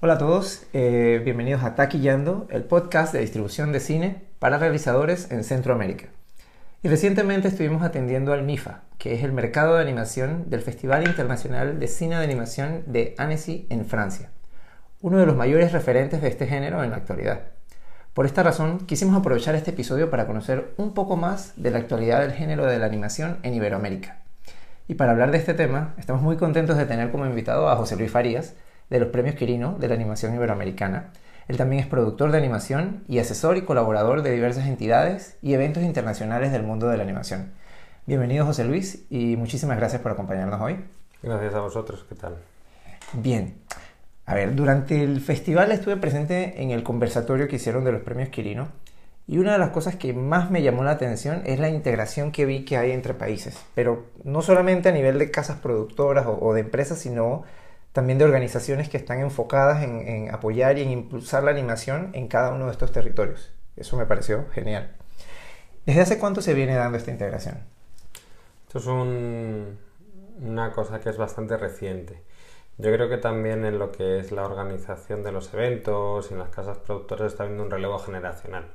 Hola a todos, eh, bienvenidos a Taquillando, el podcast de distribución de cine para realizadores en Centroamérica. Y recientemente estuvimos atendiendo al MIFA, que es el mercado de animación del Festival Internacional de Cine de Animación de Annecy en Francia, uno de los mayores referentes de este género en la actualidad. Por esta razón, quisimos aprovechar este episodio para conocer un poco más de la actualidad del género de la animación en Iberoamérica. Y para hablar de este tema, estamos muy contentos de tener como invitado a José Luis Farías, de los Premios Quirino de la Animación Iberoamericana. Él también es productor de animación y asesor y colaborador de diversas entidades y eventos internacionales del mundo de la animación. Bienvenido José Luis y muchísimas gracias por acompañarnos hoy. Gracias a vosotros, ¿qué tal? Bien. A ver, durante el festival estuve presente en el conversatorio que hicieron de los premios Quirino y una de las cosas que más me llamó la atención es la integración que vi que hay entre países, pero no solamente a nivel de casas productoras o, o de empresas, sino también de organizaciones que están enfocadas en, apoyar y en impulsar la animación en cada uno de estos territorios. Eso me pareció genial. ¿Desde hace cuánto se viene dando esta integración? Esto es una cosa que es bastante reciente. Yo creo que también en lo que es la organización de los eventos y en las casas productoras está habiendo un relevo generacional.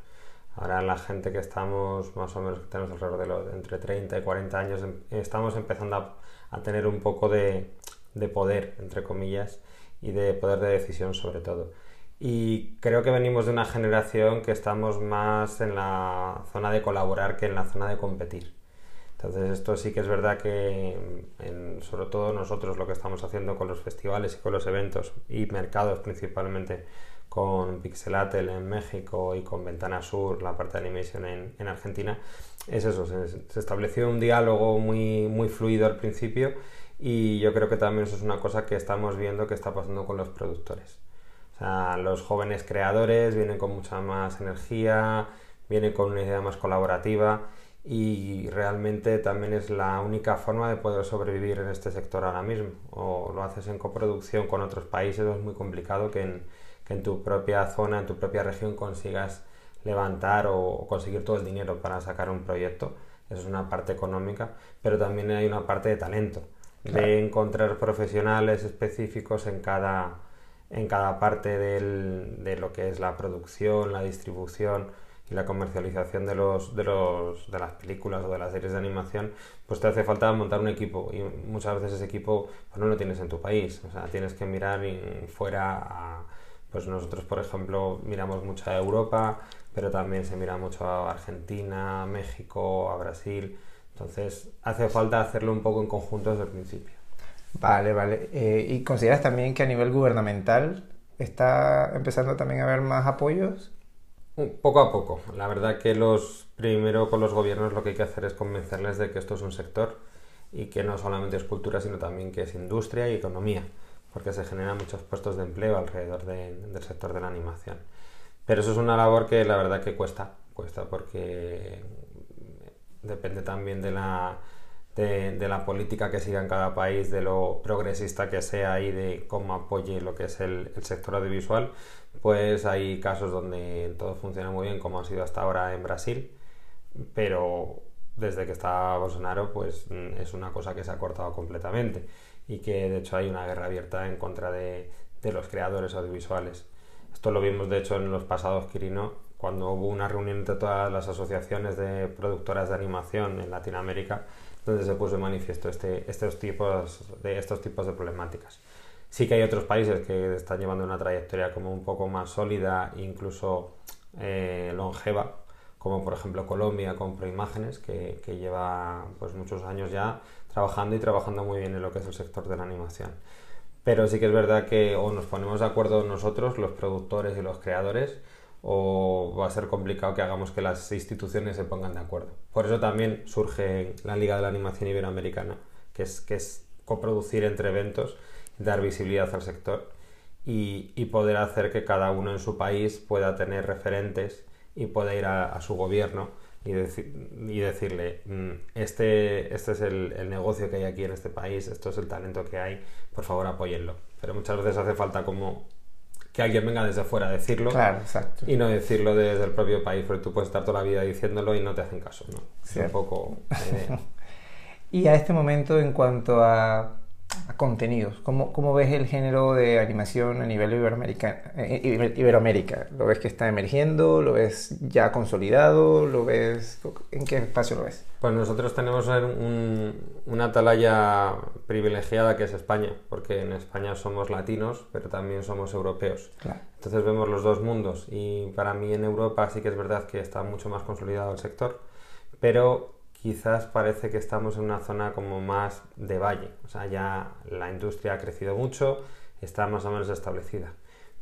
Ahora la gente que estamos, más o menos, que tenemos alrededor de los, entre 30 y 40 años, em, estamos empezando a tener un poco de, de poder, entre comillas, y de poder de decisión sobre todo. Y creo que venimos de una generación que estamos más en la zona de colaborar que en la zona de competir. Entonces esto sí que es verdad que sobre todo nosotros lo que estamos haciendo con los festivales y con los eventos y mercados principalmente con Pixelatel en México y con Ventana Sur, la parte de animation en, en Argentina, es eso, se, se, estableció un diálogo muy, muy fluido al principio y yo creo que también eso es una cosa que estamos viendo que está pasando con los productores. O sea, los jóvenes creadores vienen con mucha más energía, vienen con una idea más colaborativa y realmente también es la única forma de poder sobrevivir en este sector ahora mismo. O lo haces en coproducción con otros países, es muy complicado que en, que en tu propia zona, en tu propia región consigas levantar o conseguir todo el dinero para sacar un proyecto. Eso es una parte económica, pero también hay una parte de talento de encontrar profesionales específicos en cada, en cada parte de lo que es la producción, la distribución y la comercialización de, los, de, los, de las películas o de las series de animación, pues te hace falta montar un equipo y muchas veces ese equipo pues no lo tienes en tu país, o sea, tienes que mirar fuera pues nosotros por ejemplo miramos mucho a Europa, pero también se mira mucho a Argentina, México, a Brasil, entonces hace falta hacerlo un poco en conjunto desde el principio. Vale, vale. Eh, ¿Y consideras también que a nivel gubernamental está empezando también a haber más apoyos? Poco a poco. La verdad que los primero con los gobiernos lo que hay que hacer es convencerles de que esto es un sector y que no solamente es cultura, sino también que es industria y economía, porque se generan muchos puestos de empleo alrededor del sector de la animación. Pero eso es una labor que la verdad que cuesta, cuesta porque depende también de la, de, la política que siga en cada país, de lo progresista que sea y de cómo apoye lo que es el, sector audiovisual, pues hay casos donde todo funciona muy bien, como ha sido hasta ahora en Brasil, pero desde que está Bolsonaro, pues mm, es una cosa que se ha cortado completamente y que de hecho hay una guerra abierta en contra de, de los creadores audiovisuales. Esto lo vimos de hecho en los pasados Quirino, cuando hubo una reunión entre todas las asociaciones de productoras de animación en Latinoamérica, donde se puso en manifiesto este, estos, tipos de, estos tipos de problemáticas. Sí que hay otros países que están llevando una trayectoria como un poco más sólida, incluso eh, longeva, como por ejemplo Colombia con Proimágenes, que, que lleva pues, muchos años ya trabajando y trabajando muy bien en lo que es el sector de la animación. Pero sí que es verdad que o nos ponemos de acuerdo nosotros, los productores y los creadores, o va a ser complicado que hagamos que las instituciones se pongan de acuerdo. Por eso también surge la Liga de la Animación Iberoamericana, que es, que es coproducir entre eventos, dar visibilidad al sector y, poder hacer que cada uno en su país pueda tener referentes y pueda ir a, su gobierno y, y decirle, mm, este, este es el, el, negocio que hay aquí en este país, esto es el talento que hay, por favor apóyenlo. Pero muchas veces hace falta como que alguien venga desde fuera a decirlo y no decirlo desde el propio país, porque tú puedes estar toda la vida diciéndolo y no te hacen caso, ¿no? Es un poco y a este momento, en cuanto a contenidos. ¿Cómo, ¿Cómo, ves el género de animación a nivel eh, Iberoamérica? ¿Lo ves que está emergiendo? ¿Lo ves ya consolidado? ¿Lo ves ¿En qué espacio lo ves? Pues nosotros tenemos una atalaya privilegiada que es España, porque en España somos latinos, pero también somos europeos. Entonces vemos los dos mundos y para mí en Europa sí que es verdad que está mucho más consolidado el sector, pero quizás parece que estamos en una zona como más de valle, o sea, ya la industria ha crecido mucho, está más o menos establecida.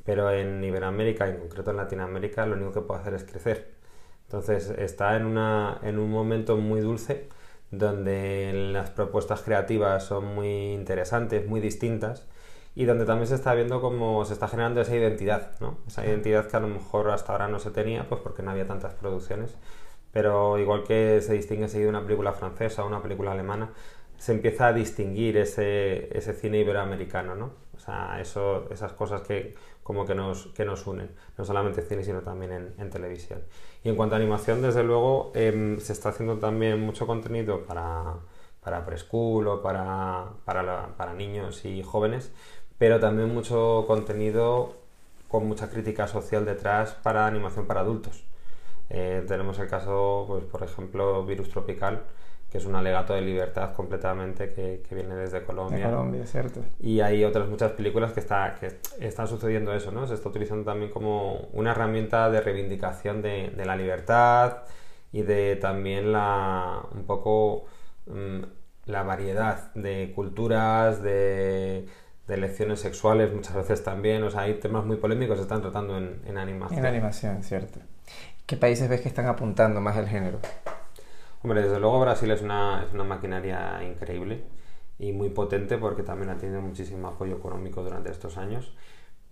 Pero en Iberoamérica, en concreto en Latinoamérica, lo único que puede hacer es crecer. Entonces está en, una, en un momento muy dulce donde las propuestas creativas son muy interesantes, muy distintas y donde también se está viendo cómo se está generando esa identidad, ¿no? Esa identidad que a lo mejor hasta ahora no se tenía, pues porque no había tantas producciones pero igual que se distingue seguido una película francesa o una película alemana, se empieza a distinguir ese, cine iberoamericano, ¿no? O sea, esas cosas que como que nos, unen, no solamente en cine, sino también en, televisión. Y en cuanto a animación, desde luego, em, se está haciendo también mucho contenido para, para preschool o para niños y jóvenes, pero también mucho contenido con mucha crítica social detrás para animación para adultos. Eh, tenemos el caso, pues, por ejemplo, Virus Tropical, que es un alegato de libertad completamente que, viene desde Colombia. Colombia, cierto. Y hay otras muchas películas que, está, que están sucediendo eso, ¿no? Se está utilizando también como una herramienta de reivindicación de, la libertad y de también la, un poco mm, la variedad de culturas, de, de lecciones sexuales muchas veces también. O sea, hay temas muy polémicos que se están tratando en, en animación. En animación, cierto. ¿Qué países ves que están apuntando más al género? Hombre, desde luego Brasil es una, es una maquinaria increíble y muy potente porque también ha tenido muchísimo apoyo económico durante estos años.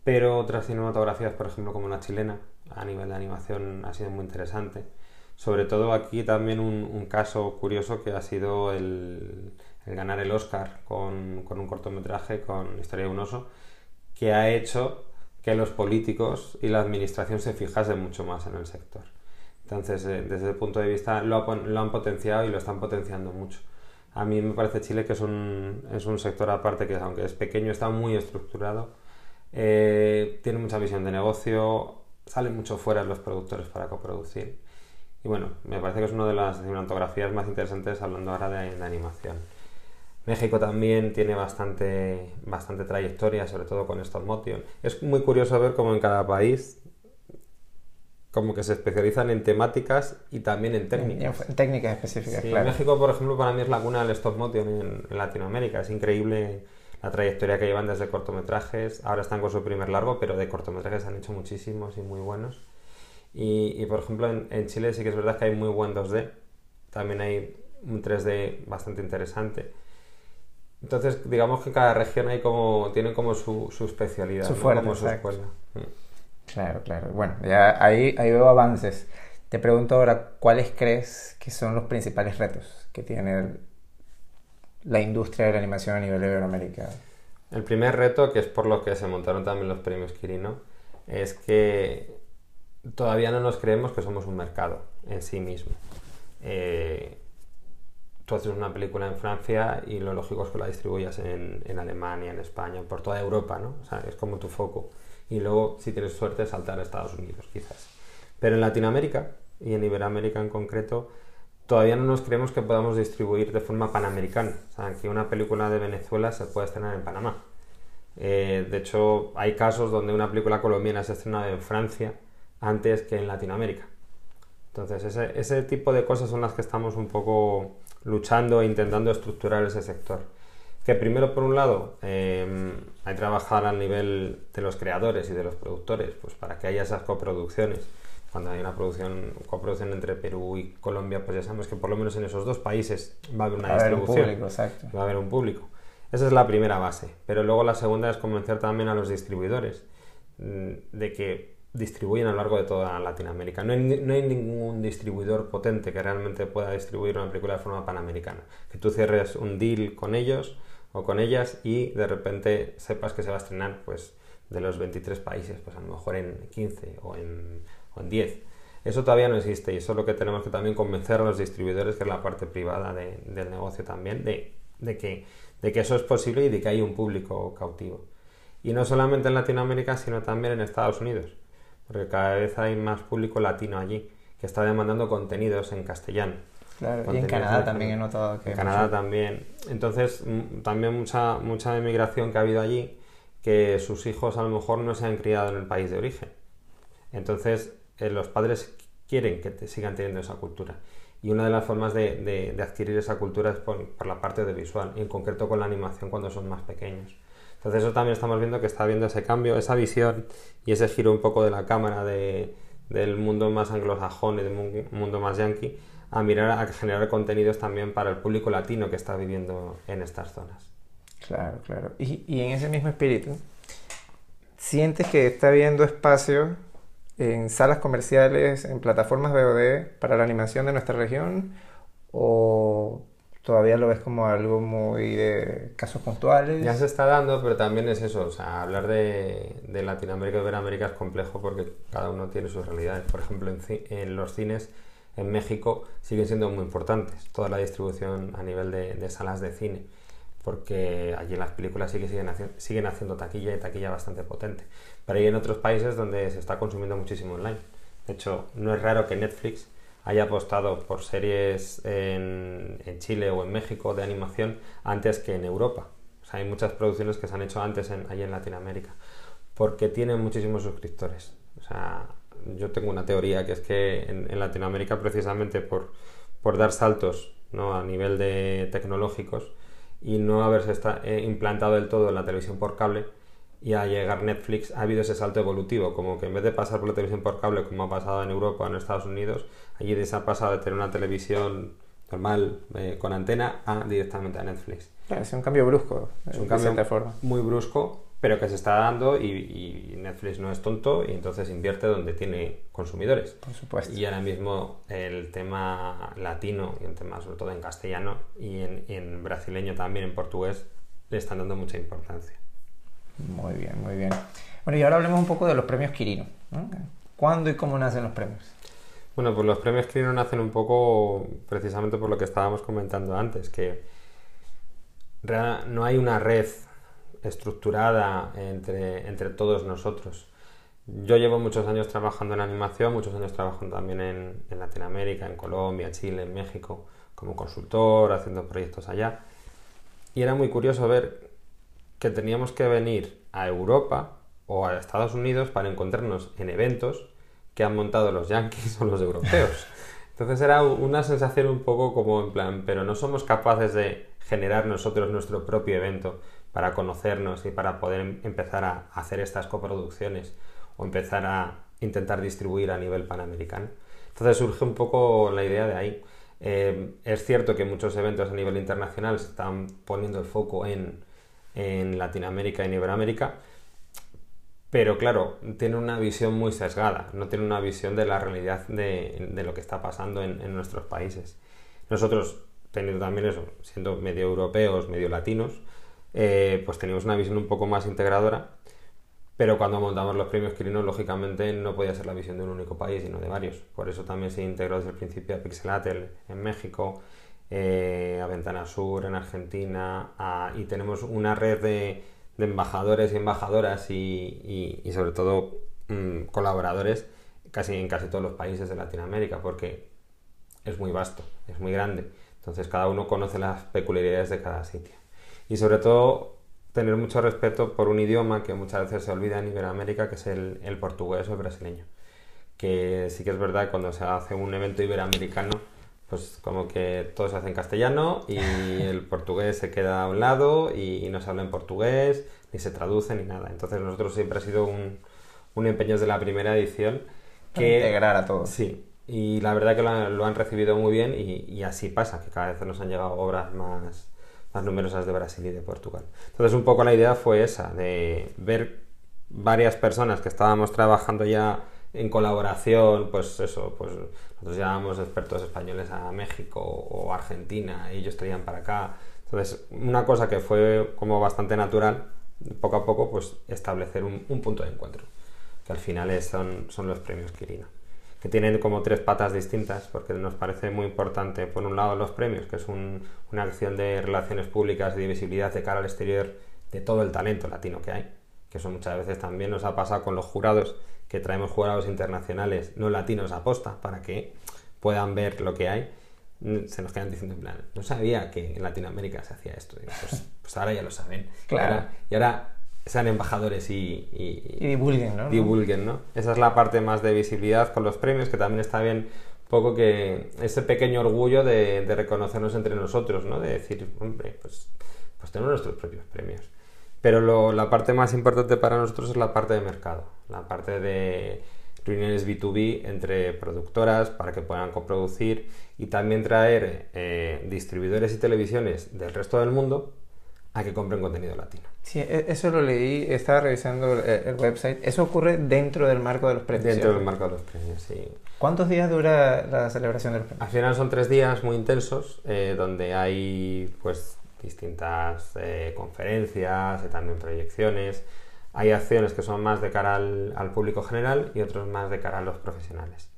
Pero otras cinematografías, por ejemplo, como la chilena, a nivel de animación ha sido muy interesante. Sobre todo aquí también un, caso curioso que ha sido el, el ganar el Oscar con, con, un cortometraje con Historia de un oso, que ha hecho que los políticos y la administración se fijasen mucho más en el sector. Entonces, eh, desde ese punto de vista, lo, han potenciado y lo están potenciando mucho. A mí me parece Chile que es un, es un sector aparte que, aunque es pequeño, está muy estructurado, eh, tiene mucha visión de negocio, salen mucho fuera los productores para coproducir. Y bueno, me parece que es una de las cinematografías más interesantes hablando ahora de animación. México también tiene bastante, bastante trayectoria, sobre todo con stop motion. Es muy curioso ver cómo en cada país como que se especializan en temáticas y también en técnicas. En, técnicas específicas, claro. México, por ejemplo, para mí es la cuna del stop motion en, Latinoamérica. Es increíble la trayectoria que llevan desde cortometrajes. Ahora están con su primer largo, pero de cortometrajes han hecho muchísimos y muy buenos. Y, por ejemplo, en, en, Chile sí que es verdad que hay muy buen 2D. También hay un 3D bastante interesante. Entonces, digamos que cada región hay como, tiene como su, su especialidad, su como su escuela. Claro, claro. Bueno, ya ahí, ahí veo avances. Te pregunto ahora, ¿cuáles crees que son los principales retos que tiene la industria de la animación a nivel de Iberoamérica? El primer reto, que es por lo que se montaron también los premios Quirino, es que todavía no nos creemos que somos un mercado en sí mismo. Eh, tú haces una película en Francia y lo lógico es que la distribuyas en, Alemania, en España, por toda Europa, ¿no? O sea, es como tu foco. Y luego, si tienes suerte, saltar a Estados Unidos, quizás. Pero en Latinoamérica y en Iberoamérica en concreto, todavía no nos creemos que podamos distribuir de forma panamericana. O sea, que una película de Venezuela se puede estrenar en Panamá. Eh, de hecho, hay casos donde una película colombiana se ha estrenado en Francia antes que en Latinoamérica. Entonces, ese, ese tipo de cosas son las que estamos un poco luchando e intentando estructurar ese sector. Que primero, por un lado, em, hay que trabajar al nivel de los creadores y de los productores, pues para que haya esas coproducciones. Cuando hay una producción, coproducción entre Perú y Colombia, pues ya sabemos que por lo menos en esos dos países va a haber una distribución. Va a haber un público. Esa es la primera base. Pero luego la segunda es convencer también a los distribuidores mm, de que distribuyen a lo largo de toda Latinoamérica. No hay, no hay, ningún distribuidor potente que realmente pueda distribuir una película de forma panamericana. Que tú cierres un deal con ellos o con ellas y de repente sepas que se va a estrenar pues, de los 23 países, pues a lo mejor en 15 o en, o en 10. Eso todavía no existe y eso es lo que tenemos que también convencer a los distribuidores, que es la parte privada de, del negocio también, de de que, de que eso es posible y de que hay un público cautivo. Y no solamente en Latinoamérica, sino también en Estados Unidos, porque cada vez hay más público latino allí que está demandando contenidos en castellano. Claro, y en Canadá también he notado que... En Canadá también. Entonces, también mucha, mucha emigración que ha habido allí, que sus hijos a lo mejor no se han criado en el país de origen. Entonces, eh, los padres quieren que te sigan teniendo esa cultura. Y una de las formas de, de, adquirir esa cultura es por, por, la parte de visual, y en concreto con la animación cuando son más pequeños. Entonces eso también estamos viendo que está habiendo ese cambio, esa visión y ese giro un poco de la cámara de, del mundo más anglosajón y del mundo más yankee a mirar a generar contenidos también para el público latino que está viviendo en estas zonas. Claro, claro. Y, y en ese mismo espíritu, ¿sientes que está habiendo espacio en salas comerciales, en plataformas VOD para la animación de nuestra región? ¿O todavía lo ves como algo muy de casos puntuales. Ya se está dando, pero también es eso, o sea, hablar de, de Latinoamérica y Iberoamérica es complejo porque cada uno tiene sus realidades. Por ejemplo, en, en, los cines en México siguen siendo muy importantes, toda la distribución a nivel de, de salas de cine, porque allí las películas sí que siguen, siguen haciendo taquilla y taquilla bastante potente. Pero hay en otros países donde se está consumiendo muchísimo online. De hecho, no es raro que Netflix haya apostado por series en, Chile o en México de animación antes que en Europa. Hay muchas producciones que se han hecho antes en, allí en Latinoamérica, porque tienen muchísimos suscriptores. O sea, yo tengo una teoría que es que en, Latinoamérica, precisamente por, por dar saltos ¿no? a nivel de tecnológicos y no haberse eh, implantado del todo en la televisión por cable, y a llegar Netflix ha habido ese salto evolutivo, como que en vez de pasar por la televisión por cable como ha pasado en Europa o en Estados Unidos, allí se ha pasado de tener una televisión normal eh, con antena a directamente a Netflix. es un cambio brusco, es un cambio forma. muy brusco, pero que se está dando y, y, Netflix no es tonto y entonces invierte donde tiene consumidores. Por supuesto. Y ahora mismo el tema latino y el tema sobre todo en castellano y en, y en brasileño también, en portugués, le están dando mucha importancia. Muy bien, muy bien. Bueno, y ahora hablemos un poco de los premios Quirino. ¿no? ¿Cuándo y cómo nacen los premios? Bueno, pues los premios Quirino nacen un poco precisamente por lo que estábamos comentando antes, que no hay una red estructurada entre, entre todos nosotros. Yo llevo muchos años trabajando en animación, muchos años trabajando también en, en Latinoamérica, en Colombia, Chile, en México, como consultor, haciendo proyectos allá. Y era muy curioso ver que teníamos que venir a Europa o a Estados Unidos para encontrarnos en eventos que han montado los yankees o los europeos. Entonces era una sensación un poco como en plan, pero no somos capaces de generar nosotros nuestro propio evento para conocernos y para poder em-, empezar a hacer estas coproducciones o empezar a intentar distribuir a nivel panamericano. Entonces surge un poco la idea de ahí. Eh, es cierto que muchos eventos a nivel internacional se están poniendo el foco en en Latinoamérica y en Iberoamérica, pero claro, tiene una visión muy sesgada, no tiene una visión de la realidad de, lo que está pasando en, nuestros países. Nosotros, teniendo también eso, siendo medio europeos, medio latinos, eh, pues teníamos una visión un poco más integradora, pero cuando montamos los premios Quirino, lógicamente no podía ser la visión de un único país, sino de varios. Por eso también se integró desde el principio a Pixelatel en México, eh, a Ventana Sur en Argentina, y tenemos una red de, embajadores y embajadoras y, sobre todo mm, colaboradores casi en casi todos los países de Latinoamérica, porque es muy vasto, es muy grande. Entonces cada uno conoce las peculiaridades de cada sitio. Y sobre todo tener mucho respeto por un idioma que muchas veces se olvida en Iberoamérica, que es el, el portugués o el brasileño. Que sí que es verdad cuando se hace un evento iberoamericano, pues como que todo se hace en castellano y el portugués se queda a un lado y, no se habla en portugués, ni se traduce ni nada. Entonces nosotros siempre ha sido un, un empeño desde la primera edición que... integrar a todos. Sí, y la verdad que lo han, recibido muy bien y, y, así pasa, que cada vez nos han llegado obras más, más numerosas de Brasil y de Portugal. Entonces un poco la idea fue esa, de ver varias personas que estábamos trabajando ya en colaboración, pues eso, pues nosotros llevábamos expertos españoles a México o Argentina y ellos traían para acá. Entonces, una cosa que fue como bastante natural, poco a poco, pues establecer un, punto de encuentro, que al final son, son los premios Quirino. que tienen como tres patas distintas, porque nos parece muy importante, por un lado, los premios, que es una acción de relaciones públicas y de visibilidad de cara al exterior de todo el talento latino que hay, que eso muchas veces también nos ha pasado con los jurados, que traemos jurados internacionales no latinos a posta para que puedan ver lo que hay se nos quedan diciendo en plan, no sabía que en Latinoamérica se hacía esto. Pues, pues, ahora ya lo saben. Claro. Y ahora, sean embajadores y, y, divulguen, ¿no? Divulguen, ¿no? Esa es la parte más de visibilidad con los premios, que también está bien poco que ese pequeño orgullo de, reconocernos entre nosotros, ¿no? De decir, hombre, pues, pues tenemos nuestros propios premios. Pero la parte más importante para nosotros es la parte de mercado, la parte de reuniones B2B entre productoras para que puedan coproducir y también traer eh, distribuidores y televisiones del resto del mundo a que compren contenido latino. Sí, e, eso lo leí, estaba revisando el, website. Eso ocurre dentro del marco de los premios. Dentro del marco de los premios, sí. ¿Cuántos días dura la celebración de los premios? Al final son tres días muy intensos, eh, donde hay pues distintas eh, conferencias y también proyecciones. Hay acciones que son más de cara al, al público general y otros más de cara a los profesionales.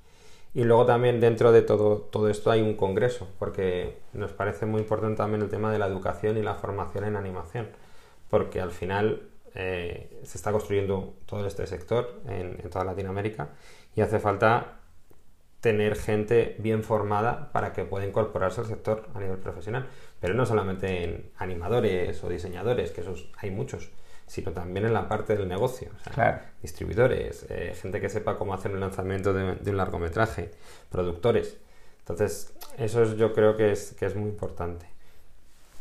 Y luego también dentro de todo, todo esto hay un congreso, porque nos parece muy importante también el tema de la educación y la formación en animación, porque al final eh, se está construyendo todo este sector en, toda Latinoamérica y hace falta tener gente bien formada para que pueda incorporarse al sector a nivel profesional, pero no solamente en animadores o diseñadores, que esos hay muchos, sino también en la parte del negocio. Distribuidores, eh, gente que sepa cómo hacer un lanzamiento de, un largometraje, productores. Entonces, eso yo creo que es, que es muy importante.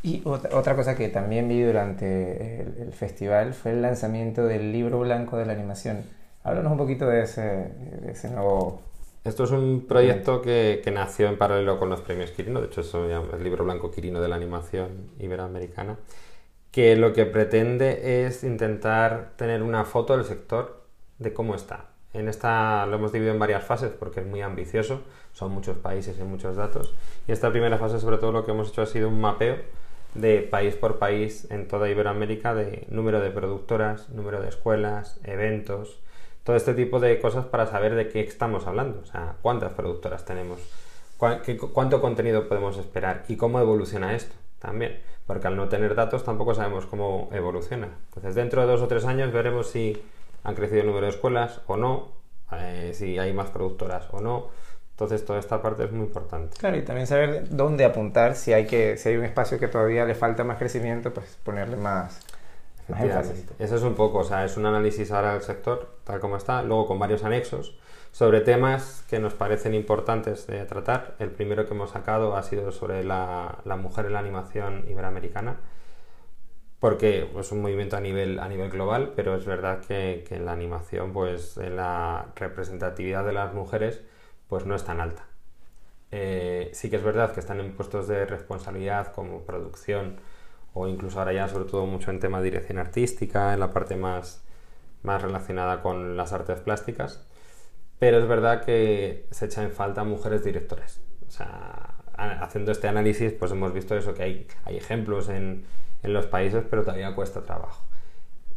Y otra, cosa que también vi durante el, festival fue el lanzamiento del libro blanco de la animación. Háblanos un poquito de ese, ese nuevo... Esto es un proyecto que, nació en paralelo con los premios Quirino, de hecho es el libro blanco Quirino de la animación iberoamericana que lo que pretende es intentar tener una foto del sector de cómo está. En esta lo hemos dividido en varias fases porque es muy ambicioso, son muchos países y muchos datos. Y esta primera fase, sobre todo, lo que hemos hecho ha sido un mapeo de país por país en toda Iberoamérica de número de productoras, número de escuelas, eventos, todo este tipo de cosas para saber de qué estamos hablando, o sea, cuántas productoras tenemos, cuánto contenido podemos esperar y cómo evoluciona esto también porque al no tener datos tampoco sabemos cómo evoluciona. Entonces, dentro de dos o tres años veremos si han crecido el número de escuelas o no, eh, si hay más productoras o no. Entonces, toda esta parte es muy importante. Claro, y también saber dónde apuntar, si hay, que, si hay un espacio que todavía le falta más crecimiento, pues ponerle más, más énfasis. Eso es un poco, o sea, es un análisis ahora del sector, tal como está, luego con varios anexos sobre temas que nos parecen importantes de tratar. El primero que hemos sacado ha sido sobre la, mujer en la animación iberoamericana, porque es un movimiento a nivel, a nivel global, pero es verdad que, en la animación, pues en la representatividad de las mujeres, pues no es tan alta. Eh, sí que es verdad que están en puestos de responsabilidad como producción o incluso ahora ya sobre todo mucho en tema de dirección artística, en la parte más, más relacionada con las artes plásticas, pero es verdad que se echa en falta mujeres directoras. O sea, haciendo este análisis, pues hemos visto eso, que hay, hay ejemplos en, en los países, pero todavía cuesta trabajo.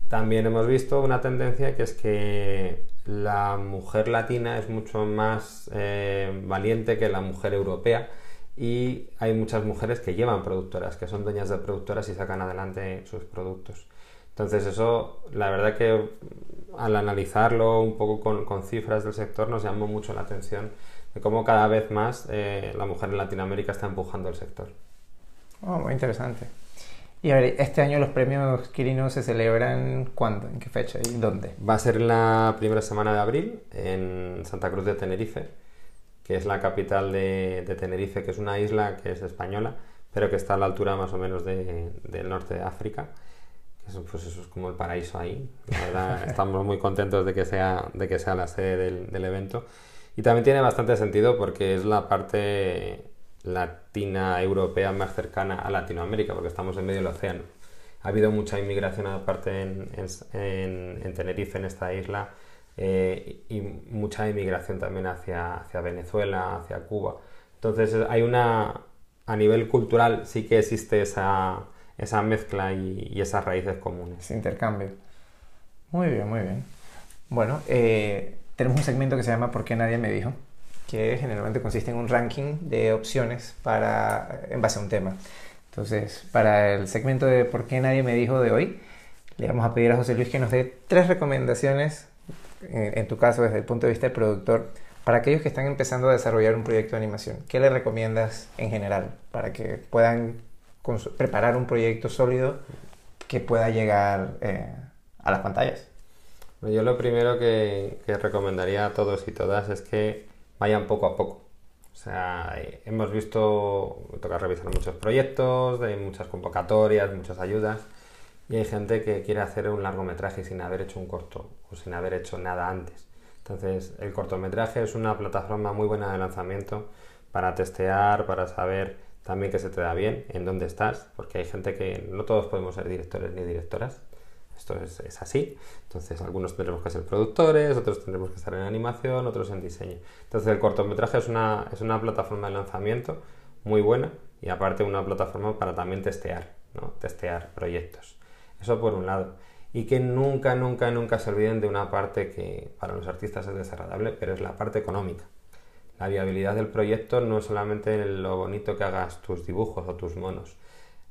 También hemos visto una tendencia que es que la mujer latina es mucho más eh, valiente que la mujer europea y hay muchas mujeres que llevan productoras, que son dueñas de productoras y sacan adelante sus productos. Entonces eso, la verdad que al analizarlo un poco con, cifras del sector nos llamó mucho la atención de cómo cada vez más eh, la mujer en Latinoamérica está empujando el sector. Oh, muy interesante. Y a ver, este año los premios Quirino se celebran cuándo, en qué fecha y dónde? Va a ser la primera semana de abril en Santa Cruz de Tenerife, que es la capital de, Tenerife, que es una isla que es española, pero que está a la altura más o menos del norte de África. Eso, pues eso es como el paraíso ahí. La verdad, estamos muy contentos de que sea, de que sea la sede del, del, evento. Y también tiene bastante sentido porque es la parte latina europea más cercana a Latinoamérica, porque estamos en medio del océano. Ha habido mucha inmigración aparte en, en, en Tenerife, en esta isla, eh, y mucha inmigración también hacia, hacia Venezuela, hacia Cuba. Entonces hay una, a nivel cultural sí que existe esa, esa mezcla y, esas raíces comunes. Ese intercambio. Muy bien, muy bien. Bueno, eh, tenemos un segmento que se llama ¿Por qué nadie me dijo? que generalmente consiste en un ranking de opciones para, en base a un tema. Entonces, para el segmento de ¿Por qué nadie me dijo de hoy? Le vamos a pedir a José Luis que nos dé tres recomendaciones, en, tu caso desde el punto de vista del productor, para aquellos que están empezando a desarrollar un proyecto de animación. ¿Qué le recomiendas en general para que puedan preparar un proyecto sólido que pueda llegar eh, a las pantallas? Yo lo primero que, que recomendaría a todos y todas es que vayan poco a poco. O sea, hemos visto, toca revisar muchos proyectos, muchas convocatorias, muchas ayudas, y hay gente que quiere hacer un largometraje sin haber hecho un corto o sin haber hecho nada antes. Entonces, el cortometraje es una plataforma muy buena de lanzamiento para testear, para saber también que se te da bien, en dónde estás, porque hay gente que no todos podemos ser directores ni directoras, esto es, es, así. Entonces, algunos tendremos que ser productores, otros tendremos que estar en animación, otros en diseño. Entonces, el cortometraje es una, es una plataforma de lanzamiento muy buena y aparte una plataforma para también testear, ¿no? Testear proyectos. Eso por un lado. Y que nunca, nunca, nunca se olviden de una parte que para los artistas es desagradable, pero es la parte económica. La viabilidad del proyecto no es solamente lo bonito que hagas tus dibujos o tus monos.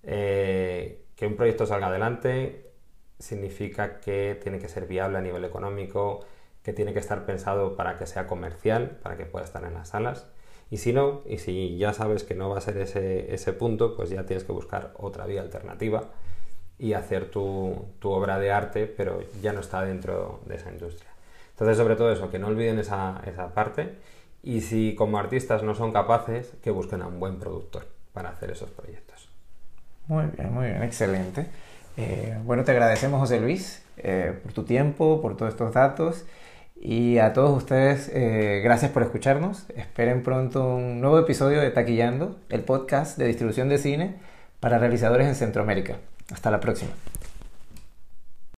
Eh, que un proyecto salga adelante significa que tiene que ser viable a nivel económico, que tiene que estar pensado para que sea comercial, para que pueda estar en las salas. Y si no, y si ya sabes que no va a ser ese, ese punto, pues ya tienes que buscar otra vía alternativa y hacer tu, tu, obra de arte, pero ya no está dentro de esa industria. Entonces, sobre todo eso, que no olviden esa, esa parte y si como artistas no son capaces, que busquen a un buen productor para hacer esos proyectos. Muy bien, muy bien, excelente. Eh, bueno, te agradecemos, José Luis, eh, por tu tiempo, por todos estos datos. Y a todos ustedes, eh, gracias por escucharnos. Esperen pronto un nuevo episodio de Taquillando, el podcast de distribución de cine para realizadores en Centroamérica. Hasta la próxima.